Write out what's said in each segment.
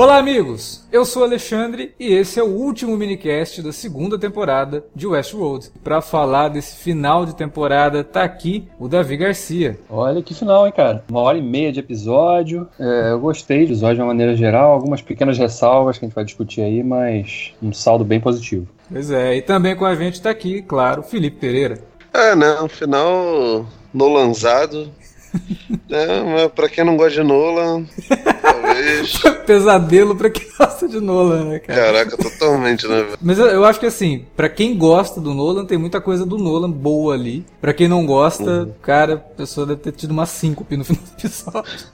Olá, amigos! Eu sou Alexandre e esse é o último minicast da segunda temporada de Westworld. Para falar desse final de temporada, tá aqui o Davi Garcia. Olha que final, hein, cara? Uma hora e meia de episódio. É, eu gostei do episódio de uma maneira geral, algumas pequenas ressalvas que a gente vai discutir aí, mas um saldo bem positivo. Pois é, e também com a gente tá aqui, claro, Felipe Pereira. É, né? Um final Nolanzado. é, mas pra quem não gosta de Nolan, talvez. Pesadelo pra quem gosta de Nolan, né, cara? Caraca, totalmente, né? Mas eu, eu acho que assim, pra quem gosta do Nolan, tem muita coisa do Nolan boa ali. Pra quem não gosta, cara, a pessoa deve ter tido uma síncope no final do episódio.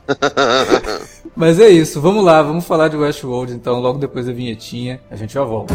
Mas é isso, vamos lá, vamos falar de Westworld então, logo depois da vinhetinha, a gente já volta.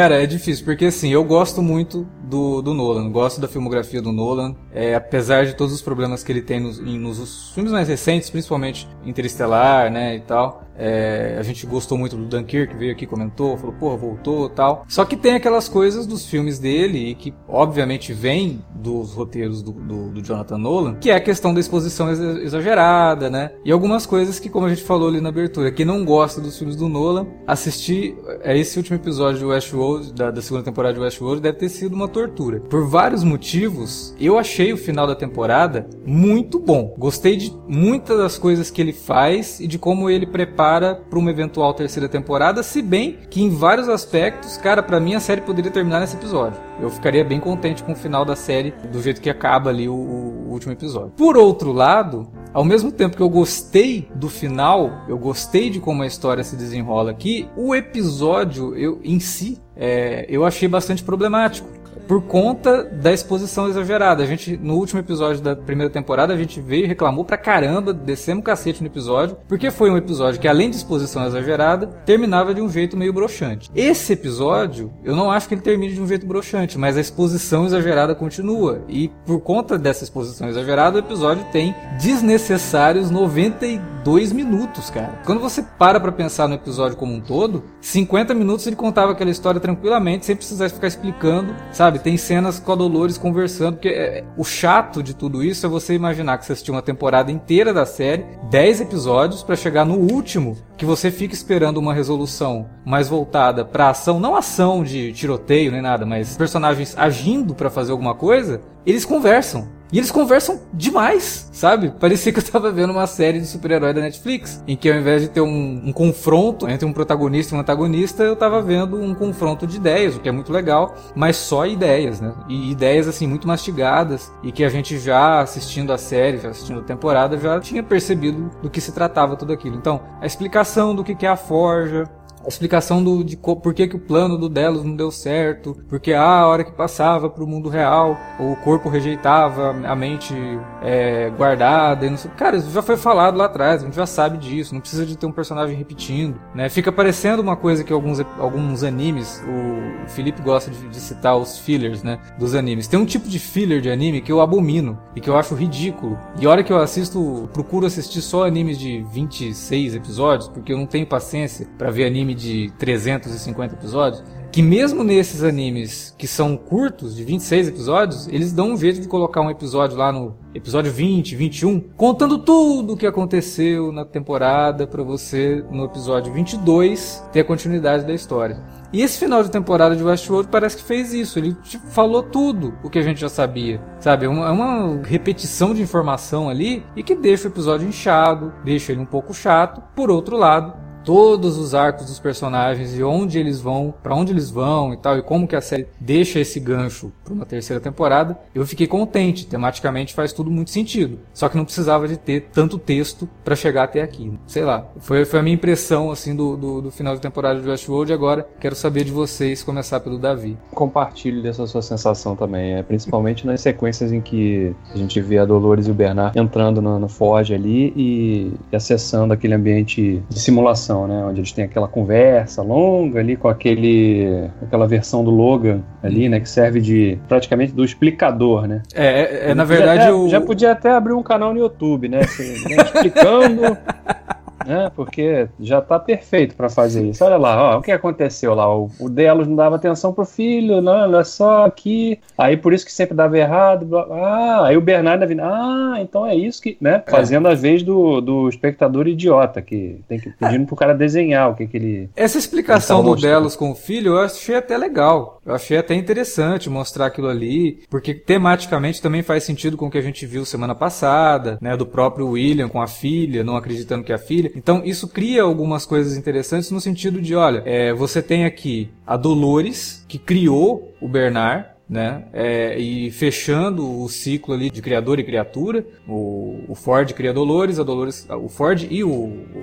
Cara, é difícil, porque assim, eu gosto muito do, do Nolan, gosto da filmografia do Nolan, é, apesar de todos os problemas que ele tem nos, nos filmes mais recentes, principalmente Interestelar, né, e tal. É, a gente gostou muito do Dunkirk, veio aqui, comentou, falou, porra, voltou tal. Só que tem aquelas coisas dos filmes dele, que obviamente vem dos roteiros do, do, do Jonathan Nolan, que é a questão da exposição ex- exagerada, né? E algumas coisas que, como a gente falou ali na abertura, quem não gosta dos filmes do Nolan, assistir a esse último episódio de Westworld, da, da segunda temporada de Westworld, deve ter sido uma tortura. Por vários motivos, eu achei o final da temporada muito bom. Gostei de muitas das coisas que ele faz e de como ele prepara para uma eventual terceira temporada, se bem que em vários aspectos, cara, pra mim a série poderia terminar nesse episódio. Eu ficaria bem contente com o final da série, do jeito que acaba ali o, o último episódio. Por outro lado, ao mesmo tempo que eu gostei do final, eu gostei de como a história se desenrola aqui, o episódio eu, em si, é, eu achei bastante problemático por conta da exposição exagerada. A gente, no último episódio da primeira temporada, a gente veio e reclamou pra caramba, descemos o cacete no episódio, porque foi um episódio que, além de exposição exagerada, terminava de um jeito meio broxante. Esse episódio, eu não acho que ele termine de um jeito broxante, mas a exposição exagerada continua. E por conta dessa exposição exagerada, o episódio tem desnecessários 92 minutos, cara. Quando você para pra pensar no episódio como um todo, 50 minutos ele contava aquela história tranquilamente, sem precisar ficar explicando, sabe? Tem cenas com a Dolores conversando, porque é, o chato de tudo isso é você imaginar que você assistiu uma temporada inteira da série, 10 episódios, pra chegar no último, que você fica esperando uma resolução mais voltada pra ação, não ação de tiroteio nem nada, mas personagens agindo pra fazer alguma coisa, eles conversam. E eles conversam demais, sabe? Parecia que eu tava vendo uma série de super-herói da Netflix, em que ao invés de ter um, um confronto entre um protagonista e um antagonista, eu tava vendo um confronto de ideias, o que é muito legal, mas só ideias, né? E ideias assim muito mastigadas e que a gente já assistindo a série, já assistindo a temporada, já tinha percebido do que se tratava tudo aquilo. Então, a explicação do que que é a forja, a explicação do, de por que, que o plano do Delos não deu certo, porque ah, a hora que passava para o mundo real, o corpo rejeitava a mente é, guardada. E não sei, cara, isso já foi falado lá atrás, a gente já sabe disso, não precisa de ter um personagem repetindo. Né? Fica parecendo uma coisa que alguns, alguns animes, o Felipe gosta de, de citar os fillers né, dos animes. Tem um tipo de filler de anime que eu abomino e que eu acho ridículo. E a hora que eu assisto, procuro assistir só animes de 26 episódios, porque eu não tenho paciência para ver anime de 350 episódios. Que mesmo nesses animes que são curtos, de 26 episódios, eles dão um jeito de colocar um episódio lá no episódio 20, 21, contando tudo o que aconteceu na temporada para você no episódio 22 ter a continuidade da história. E esse final de temporada de Westworld parece que fez isso. Ele tipo, falou tudo o que a gente já sabia. Sabe? É uma, é uma repetição de informação ali e que deixa o episódio inchado, deixa ele um pouco chato. Por outro lado, todos os arcos dos personagens e onde eles vão, para onde eles vão e tal, e como que a série deixa esse gancho para uma terceira temporada, eu fiquei contente. Tematicamente faz tudo muito sentido. Só que não precisava de ter tanto texto para chegar até aqui. Sei lá, foi, foi a minha impressão assim do, do, do final de temporada de Westworld. Agora quero saber de vocês, começar pelo Davi. Compartilho dessa sua sensação também, é principalmente nas sequências em que a gente vê a Dolores e o Bernard entrando no, no Forge ali e, e acessando aquele ambiente de simulação, né, onde eles têm aquela conversa longa ali com aquele aquela versão do Logan ali, né, que serve de praticamente do explicador, né? É, é, é na verdade até, o já podia até abrir um canal no YouTube, né, assim, né, explicando né? Porque já tá perfeito para fazer isso. Olha lá, ó, o que aconteceu lá? O, o Delos não dava atenção pro filho, não, olha só aqui. Aí por isso que sempre dava errado. Blá, ah, aí o Bernardo vindo, ah, então é isso que, né? É. Fazendo a vez do, do espectador idiota, que tem que pedindo pro cara desenhar o que, que ele. Essa explicação do Delos com o filho eu achei até legal. Eu achei até interessante mostrar aquilo ali, porque tematicamente também faz sentido com o que a gente viu semana passada, né? Do próprio William com a filha, não acreditando que é a filha. Então isso cria algumas coisas interessantes no sentido de, olha, é, você tem aqui a Dolores que criou o Bernard, né? É, e fechando o ciclo ali de criador e criatura, o, o Ford cria Dolores, a Dolores, o Ford e o,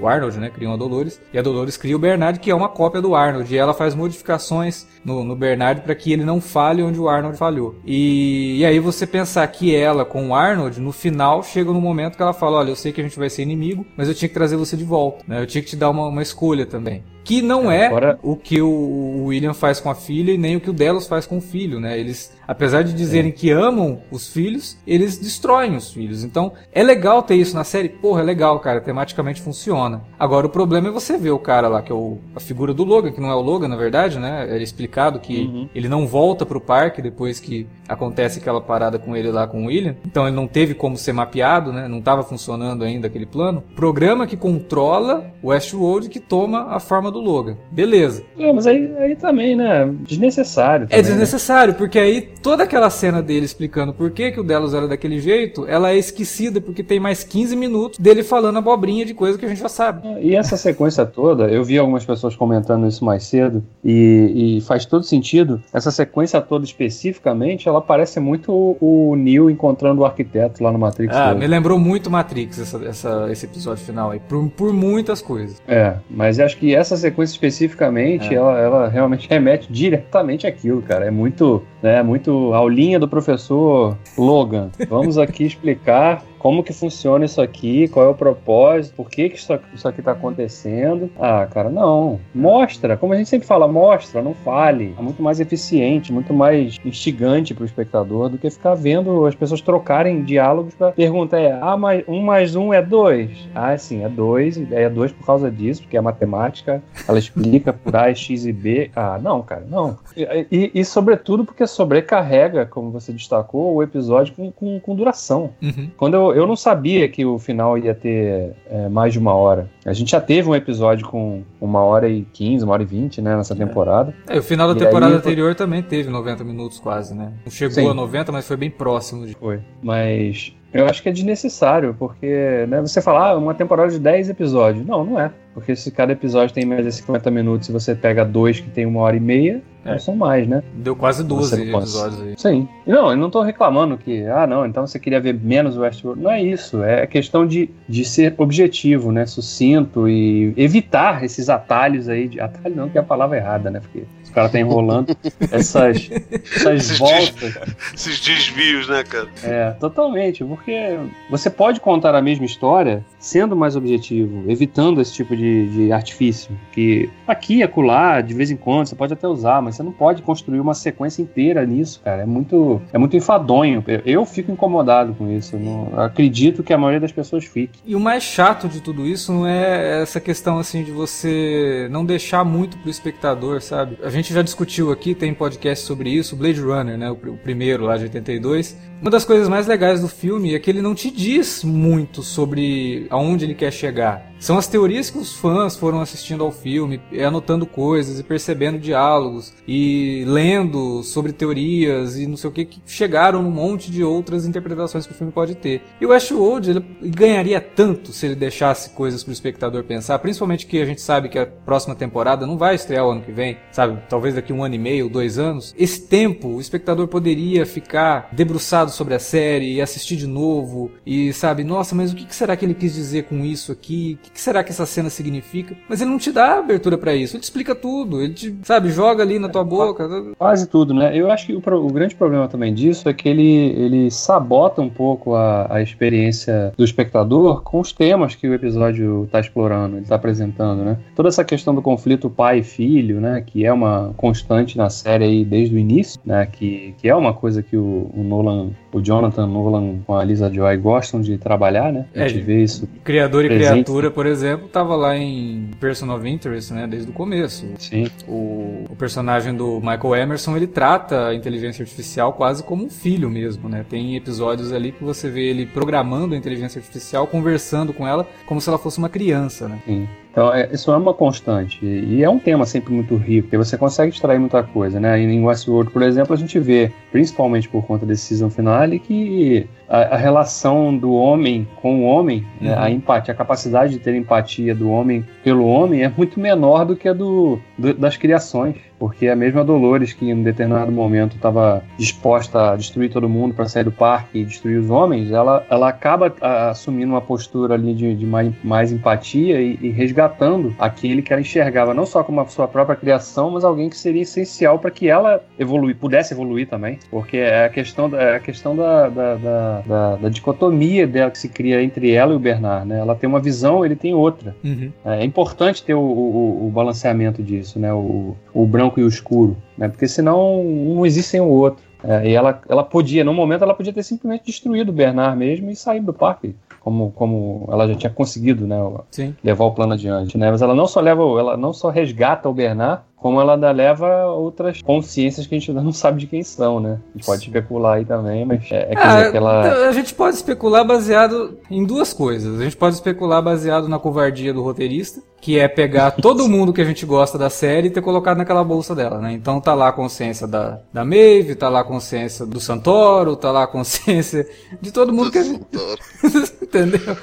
o, Arnold, né, criam a Dolores, e a Dolores cria o Bernard, que é uma cópia do Arnold, e ela faz modificações no, no Bernard para que ele não falhe onde o Arnold falhou. E, e aí você pensar que ela com o Arnold, no final, chega no momento que ela fala, olha, eu sei que a gente vai ser inimigo, mas eu tinha que trazer você de volta, né? Eu tinha que te dar uma, uma escolha também. Que não é, é o que o William faz com a filha e nem o que o Delos faz com o filho, né? Eles, apesar de dizerem é. que amam os filhos, eles destroem os filhos. Então, é legal ter isso na série? Porra, é legal, cara. Tematicamente funciona. Agora, o problema é você ver o cara lá, que é o, a figura do Logan, que não é o Logan, na verdade, né? É explicado que uhum. ele não volta pro parque depois que acontece aquela parada com ele lá com o William. Então, ele não teve como ser mapeado, né? Não estava funcionando ainda aquele plano. Programa que controla o Westworld que toma a forma do Logan. Beleza. É, mas aí, aí também, né? Desnecessário. É também, é desnecessário, né? porque aí toda aquela cena dele explicando por que, que o Delos era daquele jeito, ela é esquecida porque tem mais 15 minutos dele falando abobrinha de coisa que a gente já sabe. E essa sequência toda, eu vi algumas pessoas comentando isso mais cedo, e, e faz todo sentido. Essa sequência toda especificamente, ela parece muito o, o Neo encontrando o arquiteto lá no Matrix. Ah, me lembrou muito Matrix essa, essa, esse episódio final aí, por, por muitas coisas. É, mas acho que essa sequência especificamente, é. ela, ela realmente remete diretamente àquilo, cara. É muito, né, muito aulinha do professor Logan. Vamos aqui explicar como que funciona isso aqui, qual é o propósito, por que, que isso, aqui, isso aqui tá acontecendo. Ah, cara, não. Mostra, como a gente sempre fala, mostra, não fale. É muito mais eficiente, muito mais instigante pro espectador do que ficar vendo as pessoas trocarem diálogos pra pergunta é, ah, mais, um mais um é dois. Ah, sim, é dois, é dois por causa disso, porque é matemática, ela explica por A, X e B. Ah, não, cara, não. E, e, e sobretudo porque sobrecarrega, como você destacou, o episódio com, com, com duração. Uhum. Quando eu eu, não sabia que o final ia ter é, mais de uma hora. A gente já teve um episódio com uma hora e quinze, uma hora e vinte, né, nessa é. temporada. É, o final da e temporada aí, anterior também teve 90 minutos quase, né? Não chegou Sim. a 90, mas foi bem próximo. De... Foi. Mas eu acho que é desnecessário, porque né, você fala, ah, uma temporada de 10 episódios. Não, não é. Porque se cada episódio tem mais de 50 minutos e você pega dois que tem uma hora e meia, é. são mais, né? Deu quase 12 episódios aí. Sim. Não, eu não tô reclamando que, ah, não, então você queria ver menos Westworld. Não é isso. É questão de, de ser objetivo, né? Sucinto e evitar esses atalhos aí. De, atalho não, que é a palavra errada, né? Porque cara tá enrolando essas, essas esses voltas. Des, esses desvios, né, cara? É, totalmente. Porque você pode contar a mesma história sendo mais objetivo, evitando esse tipo de, de artifício. Que aqui, acolá, de vez em quando, você pode até usar, mas você não pode construir uma sequência inteira nisso, cara. É muito, é muito enfadonho. Eu fico incomodado com isso. Não, acredito que a maioria das pessoas fique. E o mais chato de tudo isso não é essa questão assim de você não deixar muito pro espectador, sabe? A gente já discutiu aqui, tem podcast sobre isso, Blade Runner, né? O, o primeiro lá de 82. Uma das coisas mais legais do filme é que ele não te diz muito sobre aonde ele quer chegar. São as teorias que os fãs foram assistindo ao filme, anotando coisas e percebendo diálogos e lendo sobre teorias e não sei o que, que chegaram num monte de outras interpretações que o filme pode ter. E o Westworld ele ganharia tanto se ele deixasse coisas para o espectador pensar, principalmente que a gente sabe que a próxima temporada não vai estrear o ano que vem, sabe? Talvez daqui um ano e meio, dois anos. Esse tempo, o espectador poderia ficar debruçado sobre a série e assistir de novo e, sabe, nossa, mas o que será que ele quis dizer com isso aqui? O que será que essa cena significa? Mas ele não te dá abertura para isso, ele te explica tudo, ele te, sabe, joga ali na tua boca. Quase tudo, né? Eu acho que o, o grande problema também disso é que ele, ele sabota um pouco a, a experiência do espectador com os temas que o episódio está explorando, ele está apresentando, né? Toda essa questão do conflito pai e filho, né? Que é uma constante na série aí desde o início, né? Que, que é uma coisa que o, o Nolan, o Jonathan Nolan com a Lisa Joy gostam de trabalhar, né? A gente é, vê isso. Criador e criatura, por exemplo, tava lá em Person of Interest, né? Desde o começo. Sim. O, o personagem do Michael Emerson, ele trata a inteligência artificial quase como um filho mesmo, né? Tem episódios ali que você vê ele programando a inteligência artificial, conversando com ela como se ela fosse uma criança, né? Sim. Então, é, isso é uma constante. E é um tema sempre muito rico, porque você consegue extrair muita coisa, né? Em Westworld, por exemplo, a gente vê, principalmente por conta desse season finale, que a, a relação do homem com o homem, né? uhum. né? a empatia, a capacidade de ter empatia do homem pelo homem é muito menor do que a do, do das criações. Porque a mesma Dolores, que em um determinado momento estava disposta a destruir todo mundo para sair do parque e destruir os homens, ela, ela acaba a, assumindo uma postura ali de, de mais, mais, empatia e, e, resgatando aquele que ela enxergava não só como a sua própria criação, mas alguém que seria essencial para que ela evoluir, pudesse evoluir também. Porque é a questão, é a questão da, da, da, da, da dicotomia dela que se cria entre ela e o Bernard. Né? Ela tem uma visão, ele tem outra. Uhum. É, é importante ter o, o, o, balanceamento disso, né? o, o branco e o escuro, né? Porque senão um existe sem o outro. É, e ela, ela podia, no momento, ela podia ter simplesmente destruído o Bernard mesmo e saído do parque, como, como ela já tinha conseguido, né? Sim. Levar o plano adiante, né? Mas ela não só leva, ela não só resgata o Bernard, como ela ainda leva outras consciências que a gente ainda não sabe de quem são, né? A gente pode especular aí também, mas é, é quer dizer, que ela... A gente pode especular baseado em duas coisas. A gente pode especular baseado na covardia do roteirista, que é pegar todo mundo que a gente gosta da série e ter colocado naquela bolsa dela, né? Então tá lá a consciência da, da Maeve, tá lá a consciência do Santoro, tá lá a consciência de todo mundo do que a gente... Entendeu?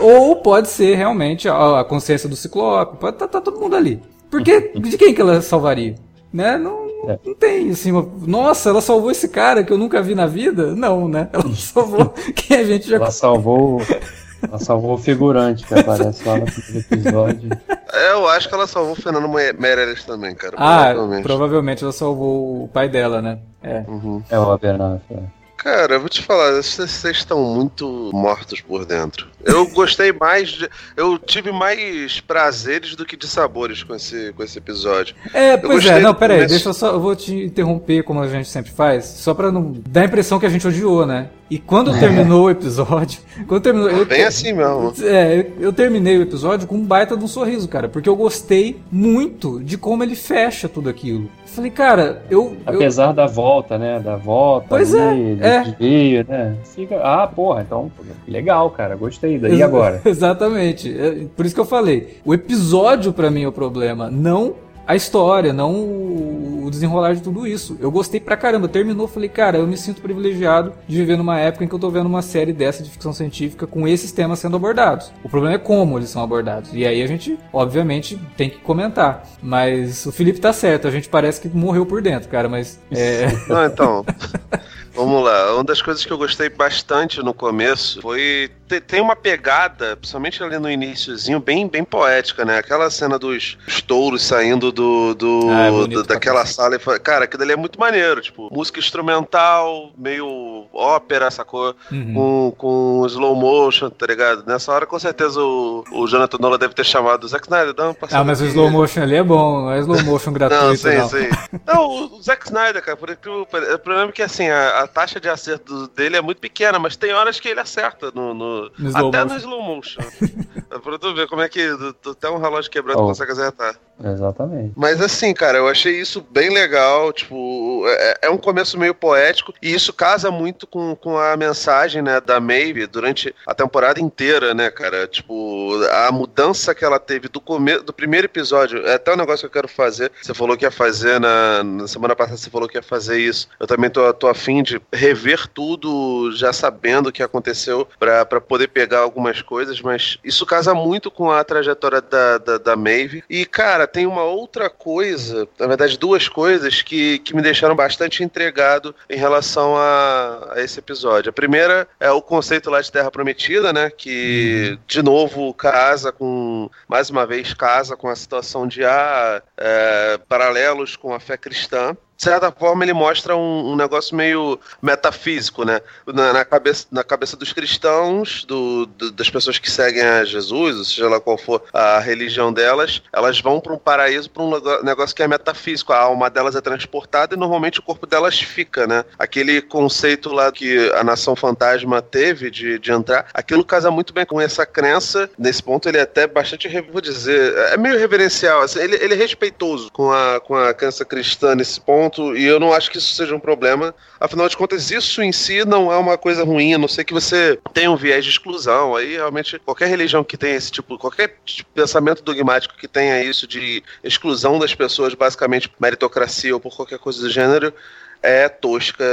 Ou pode ser realmente a, a consciência do Ciclope, pode tá, tá todo mundo ali. Porque de quem que ela salvaria? Né? Não, é. não tem assim, uma... nossa, ela salvou esse cara que eu nunca vi na vida? Não, né? Ela salvou quem a gente já Ela salvou ela salvou o figurante que aparece lá no episódio. É, eu acho que ela salvou o Fernando Meirelles também, cara. Ah, provavelmente. provavelmente ela salvou o pai dela, né? É. Uhum. É o Abernathy. Cara, eu vou te falar, vocês estão muito mortos por dentro. Eu gostei mais, de, eu tive mais prazeres do que de sabores com esse, com esse episódio. É, pois é, não, peraí, começo... deixa eu só, eu vou te interromper como a gente sempre faz, só pra não dar a impressão que a gente odiou, né? E quando é. terminou o episódio. Quando terminou. Eu, Bem assim mesmo. É, eu, terminei o episódio com um baita de um sorriso, cara. Porque eu gostei muito de como ele fecha tudo aquilo. Falei, cara, eu. Apesar eu... da volta, né? Da volta. Pois ali, é. Desvio, é. né? Fica... Ah, porra, então. Legal, cara. Gostei. Daí agora. Exatamente. É, por isso que eu falei. O episódio, para mim, é o problema. Não a história, não o desenrolar de tudo isso. Eu gostei pra caramba. Terminou, falei, cara, eu me sinto privilegiado de viver numa época em que eu tô vendo uma série dessa de ficção científica com esses temas sendo abordados. O problema é como eles são abordados. E aí a gente, obviamente, tem que comentar. Mas o Felipe tá certo, a gente parece que morreu por dentro, cara, mas. É... Não, então. Vamos lá. Uma das coisas que eu gostei bastante no começo foi. Tem uma pegada, principalmente ali no iníciozinho, bem, bem poética, né? Aquela cena dos, touros saindo do, do, ah, é do daquela sala. E, cara, aquilo ali é muito maneiro. Tipo, música instrumental, meio ópera, sacou? Uhum. Com, com slow motion, tá ligado? Nessa hora, com certeza, o, o Jonathan Nola deve ter chamado o Zack Snyder. Dá uma ah, mas aqui. o slow motion ali é bom, não é slow motion gratuito. não, sim, não. sim. Não, o Zack Snyder, cara, por, o problema é que assim, a, a taxa de acerto dele é muito pequena, mas tem horas que ele acerta no, no, no até no slow motion. pra tu ver como é que até um relógio quebrado oh. consegue acertar. Exatamente. Mas assim, cara, eu achei isso bem legal. Tipo, é, é, um começo meio poético. E isso casa muito com, com a mensagem, né, da Maeve durante a temporada inteira, né, cara? Tipo, a mudança que ela teve do começo do primeiro episódio. É até um negócio que eu quero fazer. Você falou que ia fazer na, na semana passada, você falou que ia fazer isso. Eu também tô, tô afim de rever tudo já sabendo o que aconteceu para poder pegar algumas coisas, mas isso casa muito com a trajetória da, da, da Maeve. E, cara, tem uma outra coisa, na verdade, duas coisas que, que me deixaram bastante entregado em relação a, a esse episódio. A primeira é o conceito lá de Terra Prometida, né? Que, uhum. de novo, casa com, mais uma vez, casa com a situação de ah, é, paralelos com a fé cristã de certa forma, ele mostra um, um negócio meio metafísico, né? Na, na, cabeça, na cabeça dos cristãos, do, do, das pessoas que seguem a Jesus, ou seja lá qual for a religião delas, elas vão para um paraíso, para um negócio que é metafísico. A alma delas é transportada e normalmente o corpo delas fica, né? Aquele conceito lá que a nação fantasma teve de, de entrar, aquilo casa muito bem com essa crença. Nesse ponto, ele é até bastante, vou dizer, é meio reverencial. Assim, ele, ele é respeitoso com a, com a crença cristã nesse ponto ponto, e eu não acho que isso seja um problema. Afinal de contas, isso em si não é uma coisa ruim, a não ser que você tenha um viés de exclusão. Aí, realmente, qualquer religião que tenha esse tipo, qualquer tipo pensamento dogmático que tenha isso de exclusão das pessoas, basicamente meritocracia ou por qualquer coisa do gênero, é tosca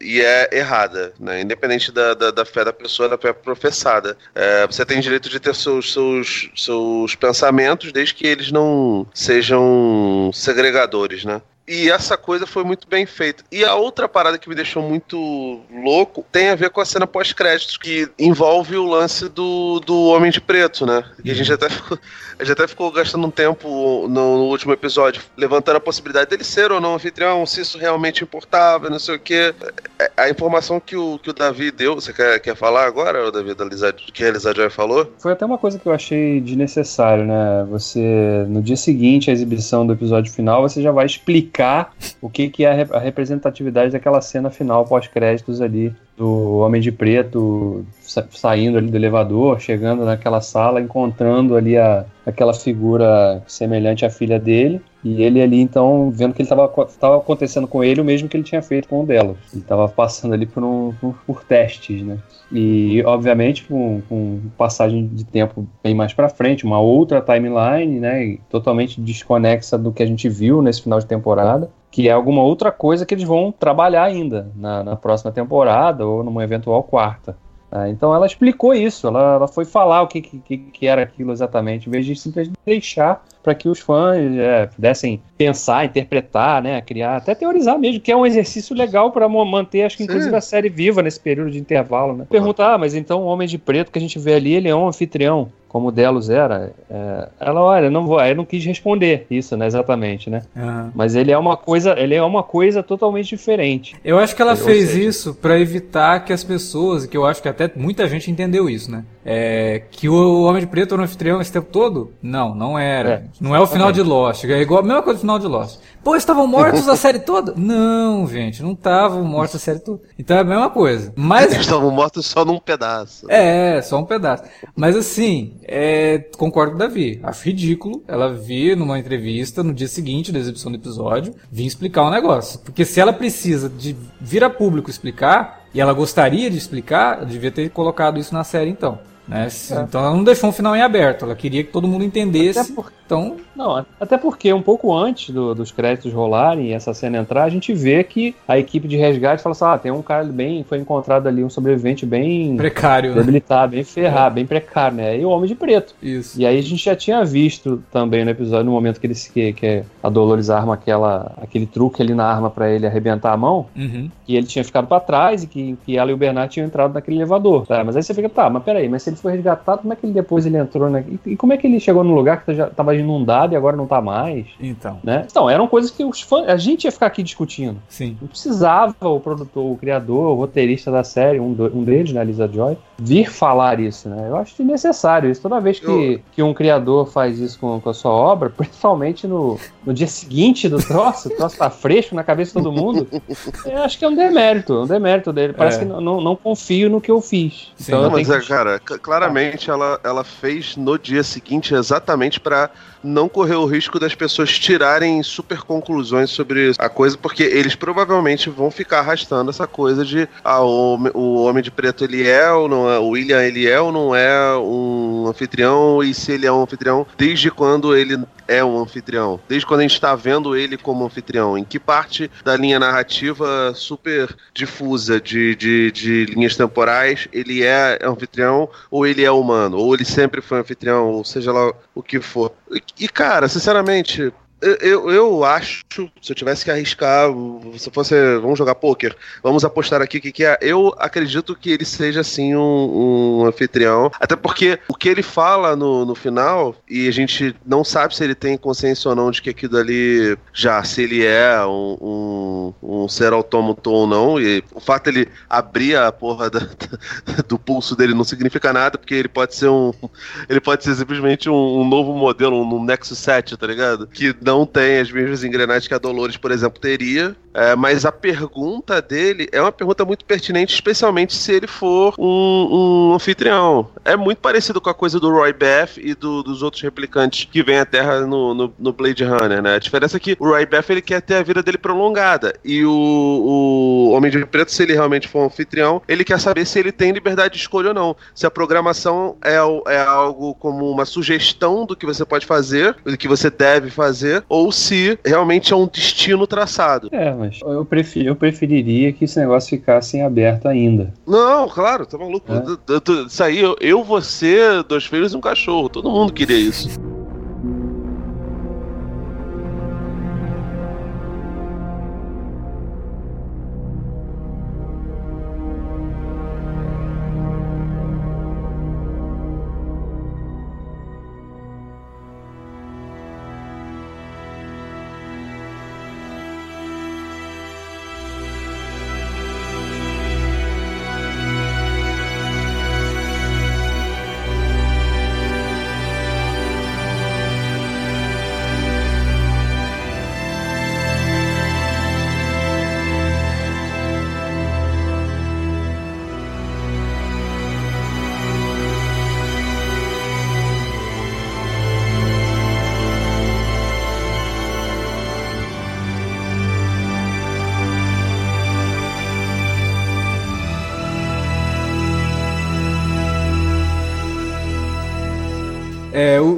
e é errada, né? Independente da, da, da fé da pessoa, da fé professada. É, você tem direito de ter seus, seus, seus pensamentos, desde que eles não sejam segregadores, né? E essa coisa foi muito bem feita. E a outra parada que me deixou muito louco tem a ver com a cena pós-créditos, que envolve o lance do, do Homem de Preto, né? E a gente até ficou, a gente até ficou gastando um tempo no, no, último episódio levantando a possibilidade dele ser ou não anfitrião, se isso realmente importava, não sei o quê. É, a informação que o, que o Davi deu, você quer, quer falar agora, o Davi, da que a Joy falou? Foi até uma coisa que eu achei desnecessário, né? Você, no dia seguinte à exibição do episódio final, você já vai explicar o que, que é a representatividade daquela cena final pós-créditos ali do Homem de Preto saindo ali do elevador, chegando naquela sala, encontrando ali a, aquela figura semelhante à filha dele, e ele ali então vendo que ele estava acontecendo com ele o mesmo que ele tinha feito com o dela. Ele estava passando ali por, um, por, por, testes, né? E obviamente com, com passagem de tempo bem mais para frente, uma outra timeline, né? Totalmente desconexa do que a gente viu nesse final de temporada que é alguma outra coisa que eles vão trabalhar ainda na, na próxima temporada ou numa eventual quarta. Ah, então ela explicou isso, ela, ela foi falar o que, que, que, era aquilo exatamente, em vez de simplesmente deixar para que os fãs é, pudessem pensar, interpretar, né, criar, até teorizar mesmo, que é um exercício legal para manter, acho que inclusive Sim. a série viva nesse período de intervalo, né? Perguntar, ah, mas então o Homem de Preto que a gente vê ali, ele é um anfitrião como o Delos era, é, ela, olha, não vou, eu não quis responder isso, né, exatamente, né? Uhum. Mas ele é uma coisa, ele é uma coisa totalmente diferente. Eu acho que ela fez seja, isso para evitar que as pessoas, que eu acho que até muita gente entendeu isso, né? É, que o Homem de Preto era um anfitrião esse tempo todo? Não, não era. É, não é o final de Lost. É igual a mesma coisa do final de Lost. Pô, estavam mortos a série toda? Não, gente, não estavam mortos a série toda. Então é a mesma coisa. Mas eles estavam mortos só num pedaço. É, só um pedaço. Mas assim, é, concordo com o Davi. Acho ridículo ela vir numa entrevista no dia seguinte da exibição do episódio, vir explicar o um negócio. Porque se ela precisa de vir a público explicar, e ela gostaria de explicar, devia ter colocado isso na série então. Né? É. Então ela não deixou um final em aberto, ela queria que todo mundo entendesse. Por... Então... Não, até porque um pouco antes do, dos créditos rolarem e essa cena entrar, a gente vê que a equipe de resgate fala assim: ah, tem um cara bem. Foi encontrado ali um sobrevivente bem. Precário. Né? Debilitado, né? bem ferrado, é. bem precário, né? E o Homem de Preto. Isso. E aí a gente já tinha visto também no episódio, no momento que, ele, que, que a Dolores arma aquela, aquele truque ali na arma para ele arrebentar a mão, uhum. que ele tinha ficado para trás e que, que ela e o Bernard tinham entrado naquele elevador. Tá? Mas aí você fica, tá, mas peraí, mas se ele foi resgatado, como é que ele depois ele entrou, né? E, e como é que ele chegou no lugar que já tava inundado e agora não tá mais? Então. Né? Então, eram coisas que os fãs, a gente ia ficar aqui discutindo. Sim. Não precisava o produtor, o criador, o roteirista da série, um, do, um deles, né, Lisa Joy, vir falar isso, né? Eu acho desnecessário isso. Toda vez que, Eu... que um criador faz isso com, com a sua obra, principalmente no, no dia seguinte do troço, o troço tá fresco na cabeça de todo mundo, eu acho que é um demérito, um demérito dele. Parece é. que não, não, não, confio no que eu fiz. Sim, então, não, mas, é, que... cara, claramente ela, ela fez no dia seguinte exatamente para não correr o risco das pessoas tirarem super conclusões sobre a coisa, porque eles provavelmente vão ficar arrastando essa coisa de ah, o, o Homem de Preto ele é ou não é, o William ele é ou não é um anfitrião, e se ele é um anfitrião, desde quando ele é um anfitrião? Desde quando a gente está vendo ele como anfitrião? Em que parte da linha narrativa super difusa de, de, de linhas temporais ele é anfitrião ou ele é humano? Ou ele sempre foi anfitrião, ou seja lá o que for. E, cara, sinceramente, eu, eu acho, se eu tivesse que arriscar, se fosse, vamos jogar poker, vamos apostar aqui o que, que é. Eu acredito que ele seja assim um, um, anfitrião, até porque o que ele fala no, no final, e a gente não sabe se ele tem consciência ou não de que aquilo ali já, se ele é um, um, um ser autômato ou não, e o fato ele abrir a porra da, do pulso dele não significa nada, porque ele pode ser um. Ele pode ser simplesmente um, um novo modelo, um Nexus 7, tá ligado? Que não não tem as mesmas engrenagens que a Dolores, por exemplo, teria. É, mas a pergunta dele é uma pergunta muito pertinente, especialmente se ele for um, um anfitrião. É muito parecido com a coisa do Roy Beth e do, dos outros replicantes que vêm à Terra no, no, no, Blade Runner, né? A diferença é que o Roy Beth ele quer ter a vida dele prolongada. E o, o Homem de Preto, se ele realmente for um anfitrião, ele quer saber se ele tem liberdade de escolha ou não. Se a programação é, é algo como uma sugestão do que você pode fazer, do que você deve fazer, ou se realmente é um destino traçado. É, mas eu, prefiro, eu preferiria que esse negócio ficasse em aberto ainda. Não, claro, tá maluco. É. Isso aí, eu, eu, você, dois filhos e um cachorro. Todo mundo queria isso.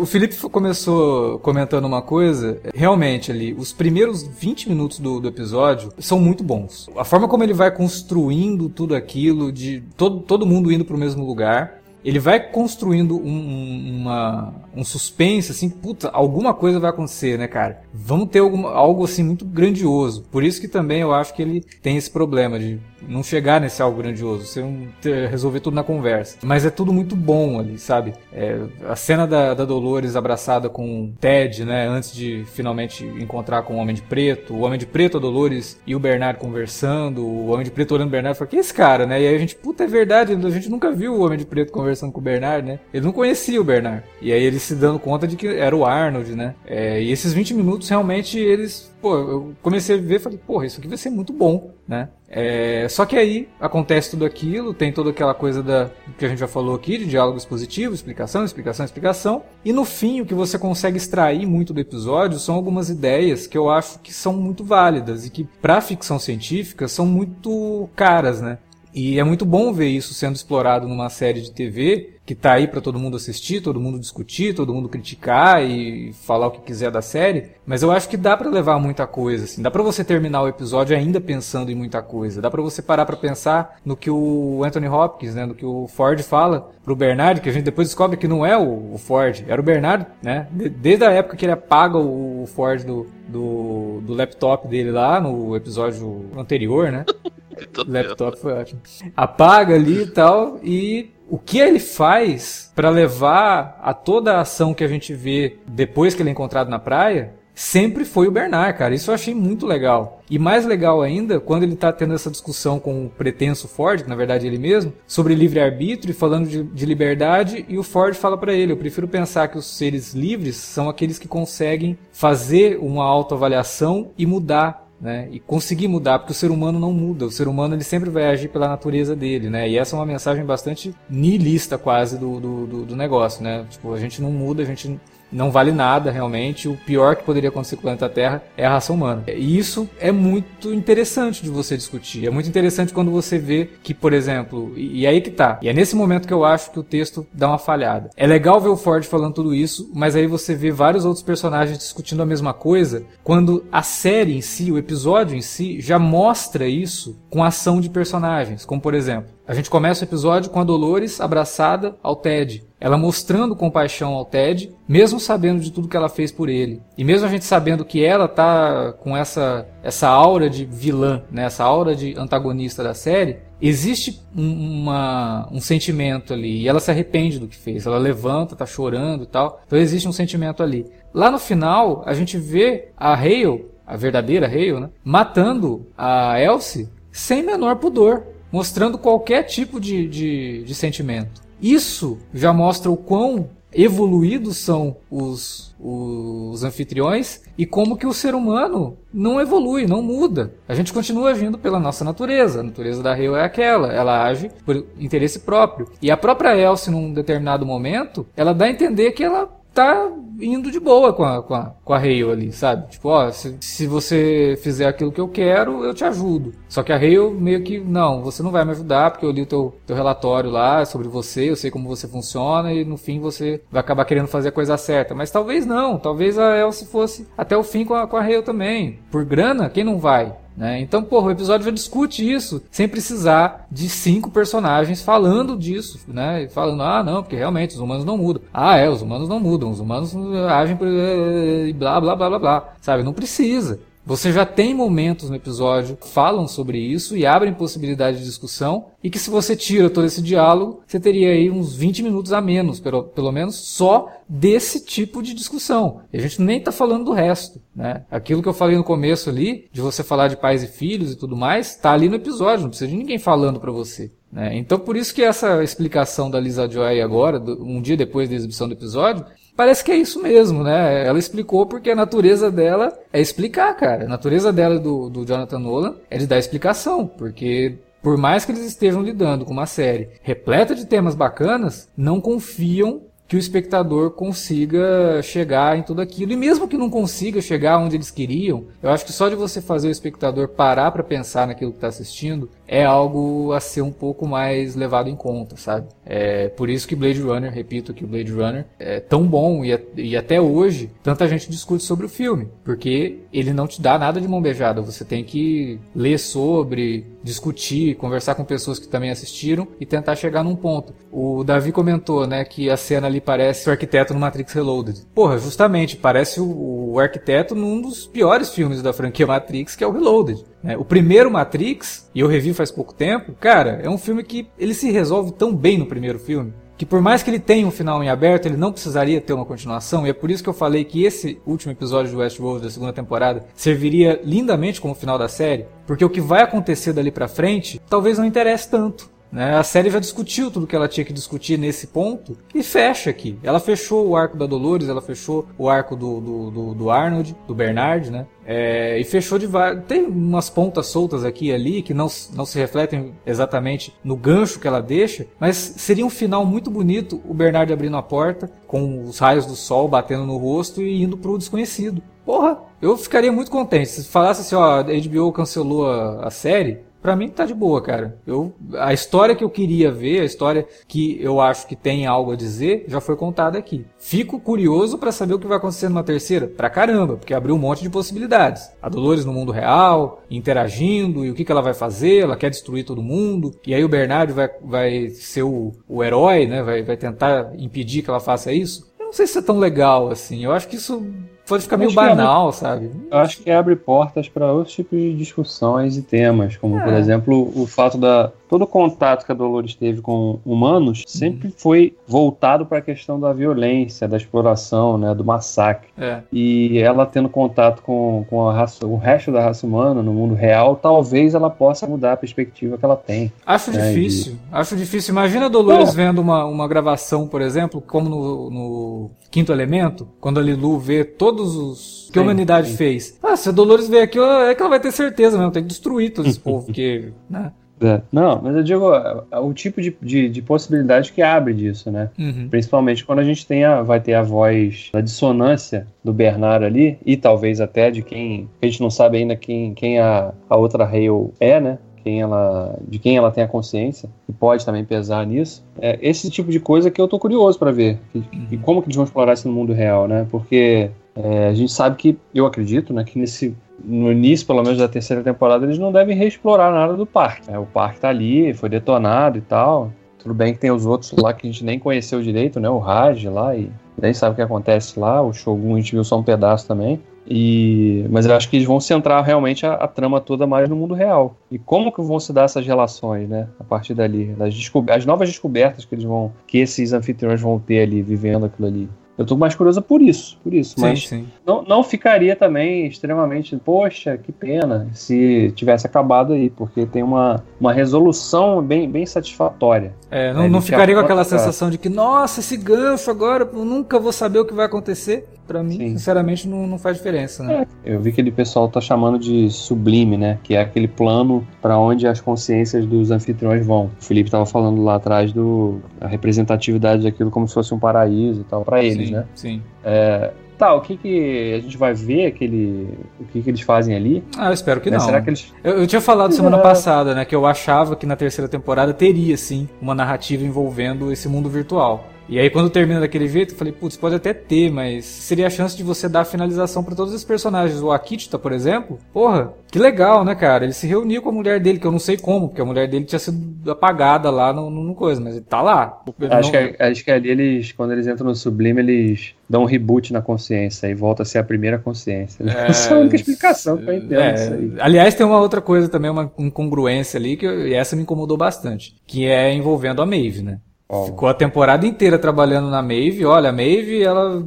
O Felipe começou comentando uma coisa. Realmente, ali, os primeiros 20 minutos do, do, episódio são muito bons. A forma como ele vai construindo tudo aquilo, de todo, todo mundo indo para o mesmo lugar. Ele vai construindo um, uma, um suspense, assim, puta, alguma coisa vai acontecer, né, cara? Vamos ter alguma, algo, assim, muito grandioso. Por isso que também eu acho que ele tem esse problema de não chegar nesse algo grandioso, você não resolver tudo na conversa. Mas é tudo muito bom ali, sabe? É, a cena da, da, Dolores abraçada com o Ted, né? Antes de finalmente encontrar com o Homem de Preto, o Homem de Preto, a Dolores e o Bernardo conversando, o Homem de Preto olhando o Bernardo e falando, que é esse cara, né? E aí a gente, puta, é verdade, a gente nunca viu o Homem de Preto conversando com o Bernardo, né? Ele não conhecia o Bernardo. E aí ele se dando conta de que era o Arnold, né? É, e esses 20 minutos realmente eles pô, eu comecei a ver e falei, porra, isso aqui vai ser muito bom, né? É, só que aí acontece tudo aquilo, tem toda aquela coisa da que a gente já falou aqui, de diálogo expositivo, explicação, explicação, explicação. E no fim, o que você consegue extrair muito do episódio são algumas ideias que eu acho que são muito válidas e que, para ficção científica, são muito caras, né? E é muito bom ver isso sendo explorado numa série de TV que tá aí para todo mundo assistir, todo mundo discutir, todo mundo criticar e falar o que quiser da série, mas eu acho que dá para levar muita coisa, assim. Dá para você terminar o episódio ainda pensando em muita coisa. Dá para você parar para pensar no que o Anthony Hopkins, né, no que o Ford fala pro Bernard, que a gente depois descobre que não é o, Ford, era o Bernard, né? desde a época que ele apaga o Ford do, do, do laptop dele lá no episódio anterior, né? Laptop foi ótimo. Apaga ali e tal, e o que ele faz para levar a toda a ação que a gente vê depois que ele é encontrado na praia sempre foi o Bernard, cara. Isso eu achei muito legal. E mais legal ainda, quando ele tá tendo essa discussão com o pretenso Ford, que na verdade é ele mesmo, sobre livre-arbítrio e falando de, de, liberdade, e o Ford fala para ele: Eu prefiro pensar que os seres livres são aqueles que conseguem fazer uma autoavaliação e mudar né? E conseguir mudar, porque o ser humano não muda, o ser humano ele sempre vai agir pela natureza dele, né? E essa é uma mensagem bastante nihilista quase do, do, do, do negócio, né? Tipo, a gente não muda, a gente não vale nada realmente. O pior que poderia acontecer com o planeta Terra é a raça humana. E isso é muito interessante de você discutir. É muito interessante quando você vê que, por exemplo, e, aí que tá. E é nesse momento que eu acho que o texto dá uma falhada. É legal ver o Ford falando tudo isso, mas aí você vê vários outros personagens discutindo a mesma coisa, quando a série em si, o episódio em si, já mostra isso com ação de personagens. Como por exemplo, a gente começa o episódio com a Dolores abraçada ao Ted. Ela mostrando compaixão ao Ted, mesmo sabendo de tudo que ela fez por ele. E mesmo a gente sabendo que ela tá com essa, essa aura de vilã, né? essa aura de antagonista da série, existe um, uma, um sentimento ali. E ela se arrepende do que fez. Ela levanta, tá chorando e tal. Então existe um sentimento ali. Lá no final, a gente vê a Hale, a verdadeira Hale, né? matando a Elsie sem menor pudor mostrando qualquer tipo de, de, de sentimento. Isso já mostra o quão evoluídos são os, os anfitriões e como que o ser humano não evolui, não muda. A gente continua agindo pela nossa natureza. A natureza da Rio é aquela, ela age por interesse próprio. E a própria Elsie, num determinado momento, ela dá a entender que ela tá indo de boa com a, com a, com a Hale ali, sabe? Tipo, ó, se, se você fizer aquilo que eu quero, eu te ajudo. Só que a Hale meio que, não, você não vai me ajudar, porque eu li o teu, teu relatório lá sobre você, eu sei como você funciona, e no fim você vai acabar querendo fazer a coisa certa. Mas talvez não, talvez a Elsie fosse até o fim com a, com a Hale também. Por grana, quem não vai? Né? Então, porra, o episódio já discute isso, sem precisar de cinco personagens falando disso, né? Falando, ah, não, porque realmente os humanos não mudam. Ah, é, os humanos não mudam, os humanos agem por. e blá, blá, blá, blá, blá. Sabe? Não precisa. Você já tem momentos no episódio que falam sobre isso e abrem possibilidade de discussão, e que se você tira todo esse diálogo, você teria aí uns 20 minutos a menos, pelo, pelo menos só desse tipo de discussão. E a gente nem está falando do resto. Né? Aquilo que eu falei no começo ali, de você falar de pais e filhos e tudo mais, está ali no episódio, não precisa de ninguém falando para você. Né? Então por isso que essa explicação da Lisa Joy agora, um dia depois da exibição do episódio, Parece que é isso mesmo, né? Ela explicou porque a natureza dela é explicar, cara. A natureza dela do, do Jonathan Nolan é de dar explicação, porque por mais que eles estejam lidando com uma série repleta de temas bacanas, não confiam que o espectador consiga chegar em tudo aquilo. E mesmo que não consiga chegar onde eles queriam, eu acho que só de você fazer o espectador parar para pensar naquilo que está assistindo é algo a ser um pouco mais levado em conta, sabe? É por isso que Blade Runner, repito que o Blade Runner é tão bom e, e até hoje tanta gente discute sobre o filme, porque ele não te dá nada de mão beijada. Você tem que ler sobre, discutir, conversar com pessoas que também assistiram e tentar chegar num ponto. O Davi comentou, né, que a cena ali parece o arquiteto no Matrix Reloaded. Porra, justamente, parece o, o arquiteto num dos piores filmes da franquia Matrix, que é o Reloaded. Né? O primeiro Matrix, e eu revi faz pouco tempo, cara, é um filme que ele se resolve tão bem no primeiro filme que por mais que ele tenha um final em aberto, ele não precisaria ter uma continuação, e é por isso que eu falei que esse último episódio de Westworld da segunda temporada serviria lindamente como final da série, porque o que vai acontecer dali para frente talvez não interesse tanto. Né? A série já discutiu tudo que ela tinha que discutir nesse ponto e fecha aqui. Ela fechou o arco da Dolores, ela fechou o arco do, do, do, do Arnold, do Bernard, né? É, e fechou de várias. Tem umas pontas soltas aqui e ali que não, não se refletem exatamente no gancho que ela deixa, mas seria um final muito bonito o Bernard abrindo a porta, com os raios do sol batendo no rosto e indo pro desconhecido. Porra, eu ficaria muito contente. Se falasse assim, ó, a HBO cancelou a, a série, para mim tá de boa, cara. Eu, a história que eu queria ver, a história que eu acho que tem algo a dizer, já foi contada aqui. Fico curioso para saber o que vai acontecer numa terceira, pra caramba, porque abriu um monte de possibilidades. A Dolores no mundo real, interagindo, e o que, que ela vai fazer, ela quer destruir todo mundo, e aí o Bernardo vai, vai ser o, o herói, né? Vai, vai tentar impedir que ela faça isso. Eu não sei se é tão legal assim. Eu acho que isso pode ficar meio banal, abre, sabe? Eu acho que abre portas para outros tipos de discussões e temas, como é. por exemplo o fato da todo o contato que a Dolores teve com humanos sempre foi voltado para a questão da violência, da exploração, né, do massacre. É. E ela tendo contato com, com a raça, o resto da raça humana no mundo real, talvez ela possa mudar a perspectiva que ela tem. Acho né, difícil. De... Acho difícil. Imagina a Dolores vendo uma, uma gravação, por exemplo, como no, no Quinto Elemento, quando a Lilu vê todos os que a humanidade sim. fez. Ah, se a Dolores ver aqui, é que ela vai ter certeza mesmo, tem que destruir todo esse povo, porque, né? É. Não, mas eu digo o tipo de, de, de, possibilidade que abre disso, né? Uhum. Principalmente quando a gente tem a, vai ter a voz da dissonância do Bernard ali, e talvez até de quem. A gente não sabe ainda quem, quem a, a outra Hale é, né? Quem ela, de quem ela tem a consciência, e pode também pesar nisso. É esse tipo de coisa que eu tô curioso para ver. E, uhum. e como que eles vão explorar isso no mundo real, né? Porque é, a gente sabe que, eu acredito, né, que nesse no início, pelo menos da terceira temporada, eles não devem reexplorar nada do parque. Né? O parque tá ali, foi detonado e tal. Tudo bem que tem os outros lá que a gente nem conheceu direito, né? O Raj lá e nem sabe o que acontece lá. O Shogun a gente viu só um pedaço também. E, mas eu acho que eles vão centrar realmente a, a, trama toda mais no mundo real. E como que vão se dar essas relações, né? A partir dali, das as novas descobertas que eles vão, que esses anfitriões vão ter ali, vivendo aquilo ali. Eu tô mais curioso por isso, por isso. Sim, mas sim. Não, não ficaria também extremamente, poxa, que pena se tivesse acabado aí, porque tem uma, uma resolução bem, bem satisfatória. É, não, não ficaria com aquela sensação de que, nossa, esse gancho agora, eu nunca vou saber o que vai acontecer. Para mim, Sim. sinceramente, não, não faz diferença. Né? É, eu vi que aquele pessoal tá chamando de sublime, né? Que é aquele plano para onde as consciências dos anfitriões vão. O Felipe tava falando lá atrás do a representatividade daquilo como se fosse um paraíso e tal para eles, sim, né? Sim. É, Tá, o que que a gente vai ver aquele, o que que eles fazem ali? Ah, eu espero que né? não. Será que eles... eu, eu tinha falado semana é. passada, né, que eu achava que na terceira temporada teria sim uma narrativa envolvendo esse mundo virtual. E aí quando termina daquele jeito, eu falei, putz, pode até ter, mas seria a chance de você dar a finalização para todos os personagens. O Akita, por exemplo, porra, que legal, né, cara? Ele se reuniu com a mulher dele, que eu não sei como, porque a mulher dele tinha sido apagada lá no, no coisa, mas ele tá lá. Acho, não... que, acho que ali eles, quando eles entram no Sublime, eles dão um reboot na consciência e volta a ser a primeira consciência. É, Essa é a única explicação que eu entendo é, Aliás, tem uma outra coisa também, uma incongruência ali, que eu, e essa me incomodou bastante, que é envolvendo a Maeve, né? Oh. Ficou a temporada inteira trabalhando na Maeve. Olha, a Maeve, ela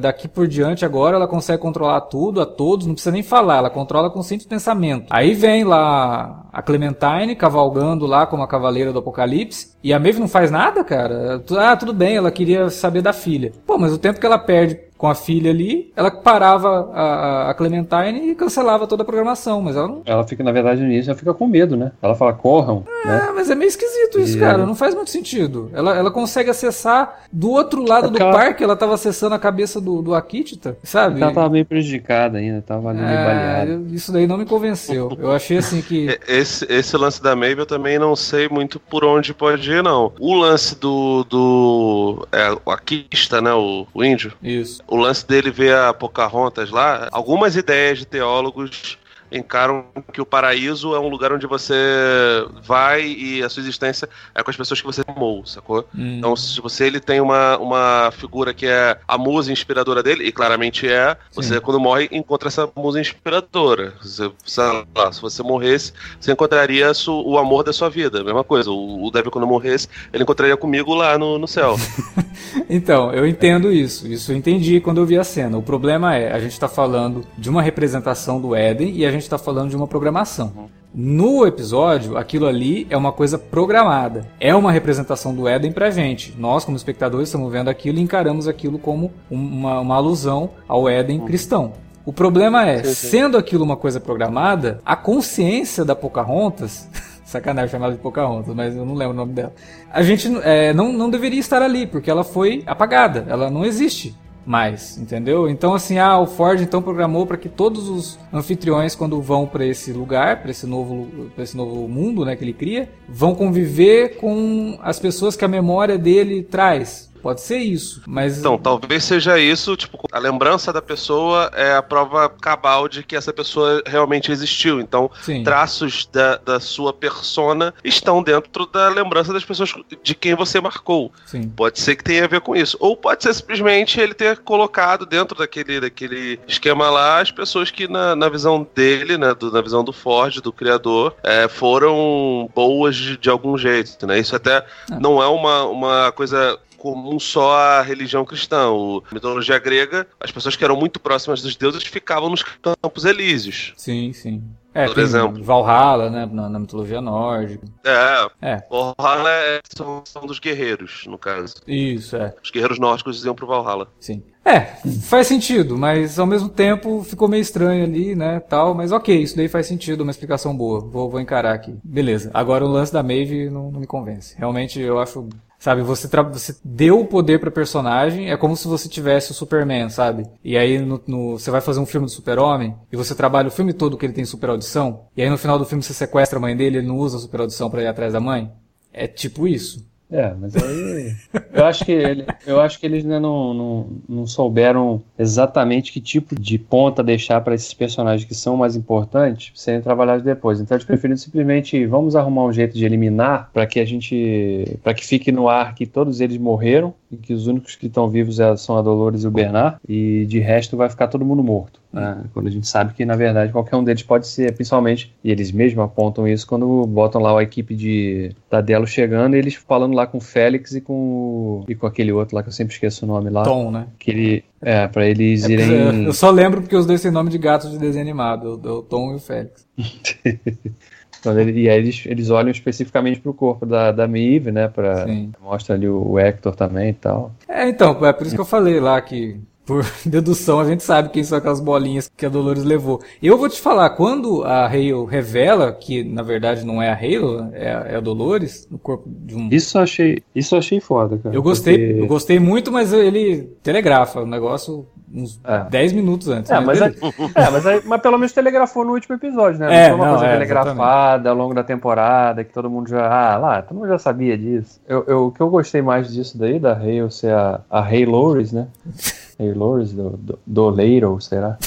daqui por diante agora ela consegue controlar tudo, a todos, não precisa nem falar, ela controla com simples pensamento. Aí vem lá a Clementine cavalgando lá como a cavaleira do Apocalipse e a Maeve não faz nada, cara. Ah, tudo bem, ela queria saber da filha. Pô, mas o tempo que ela perde com a filha ali, ela parava a, a, Clementine e cancelava toda a programação, mas ela não... Ela fica, na verdade, no início, ela fica com medo, né? Ela fala, corram, é, né? mas é meio esquisito isso, e cara, não faz muito sentido. Ela, ela consegue acessar do outro lado é do ela... parque, ela tava acessando a cabeça do, do Akitita, sabe? Ela tava meio prejudicada ainda, tava ali é, baleada. Isso daí não me convenceu. Eu achei assim que... Esse, esse lance da Maeve eu também não sei muito por onde pode ir, não. O lance do... do é, o Akista, né, o, o índio? Isso o lance dele ver a Pocahontas lá, algumas ideias de teólogos encaram que o paraíso é um lugar onde você vai e a sua existência é com as pessoas que você amou, sacou? Hum. Então, se você ele tem uma, uma figura que é a musa inspiradora dele, e claramente é, você quando morre encontra essa musa inspiradora. Você, lá, se você morresse, você encontraria o amor da sua vida. Mesma coisa, o, o David quando morresse, ele encontraria comigo lá no, no céu. então, eu entendo isso. Isso eu entendi quando eu vi a cena. O problema é, a gente está falando de uma representação do Éden e a gente está falando de uma programação. No episódio, aquilo ali é uma coisa programada. É uma representação do Éden pra gente. Nós, como espectadores, estamos vendo aquilo e encaramos aquilo como uma, uma alusão ao Éden cristão. O problema é, sim, sim. sendo aquilo uma coisa programada, a consciência da Pocahontas. sacanagem chamar de Pocahontas, mas eu não lembro o nome dela. A gente é, não, não deveria estar ali, porque ela foi apagada, ela não existe mais, entendeu? Então assim, ah, o Ford então programou para que todos os anfitriões quando vão para esse lugar, para esse novo pra esse novo mundo, né, que ele cria, vão conviver com as pessoas que a memória dele traz. Pode ser isso, mas. Então, talvez seja isso, tipo, a lembrança da pessoa é a prova cabal de que essa pessoa realmente existiu. Então, Sim. traços da, da sua persona estão dentro da lembrança das pessoas de quem você marcou. Sim. Pode ser que tenha a ver com isso. Ou pode ser simplesmente ele ter colocado dentro daquele, daquele esquema lá as pessoas que, na, na visão dele, né, do, na visão do Ford, do criador, é, foram boas de, de algum jeito. Né? Isso até é. não é uma, uma coisa comum só à religião cristã. O, a mitologia grega, as pessoas que eram muito próximas dos deuses ficavam nos campos elíseos. Sim, sim. É, por exemplo. Valhalla, né? Na, na, mitologia nórdica. É. é. Valhalla é, são, são dos guerreiros, no caso. Isso, é. Os guerreiros nórdicos iam pro Valhalla. Sim. É, faz sentido, mas ao mesmo tempo ficou meio estranho ali, né, tal, mas ok, isso daí faz sentido, uma explicação boa, vou, vou encarar aqui. Beleza, agora o lance da Maeve não, não me convence. Realmente eu acho Sabe, você, você deu o poder pra personagem, é como se você tivesse o Superman, sabe? E aí no, no você vai fazer um filme do Super-Homem, e você trabalha o filme todo que ele tem super audição, e aí no final do filme você sequestra a mãe dele, ele não usa a super audição pra ir atrás da mãe. É tipo isso. É, mas aí. eu, acho que ele, eu acho que eles ainda não, não, não souberam exatamente que tipo de ponta deixar para esses personagens que são mais importantes serem trabalhados depois. Então eles preferiram simplesmente vamos arrumar um jeito de eliminar para que a gente. para que fique no ar que todos eles morreram e que os únicos que estão vivos é, são a Dolores e o Bernard, e de resto vai ficar todo mundo morto. Né? Quando a gente sabe que, na verdade, qualquer um deles pode ser, principalmente, e eles mesmos apontam isso quando botam lá a equipe de Tadelo chegando e eles falando lá com o Félix e com, e com aquele outro lá que eu sempre esqueço o nome lá. Tom, né? Que ele, é, pra eles é, irem. Eu só lembro porque os dois têm nome de gatos de desenho animado, o, Tom e o Félix. Quando ele, e aí eles, eles olham especificamente pro corpo da, da Mive, né? Pra, mostra ali o, o Hector também e tal. É, então, é por isso que eu falei lá que por dedução, a gente sabe quem são aquelas bolinhas que a Dolores levou. Eu vou te falar, quando a Hale revela que na verdade não é a Hale, é, é a Dolores no corpo de um. Isso eu achei, isso achei foda, cara. Eu gostei, porque... eu gostei muito, mas ele telegrafa o negócio uns é. 10 minutos antes. É, mas, é, é, mas, é, mas pelo menos telegrafou no último episódio, né? Não é, foi uma não, coisa é, telegrafada exatamente. ao longo da temporada, que todo mundo já. Ah, lá, todo mundo já sabia disso. Eu, eu, o que eu gostei mais disso daí, da Hale ser a, a Hale Loris, né? Taylors, do, do, do Leiro, será?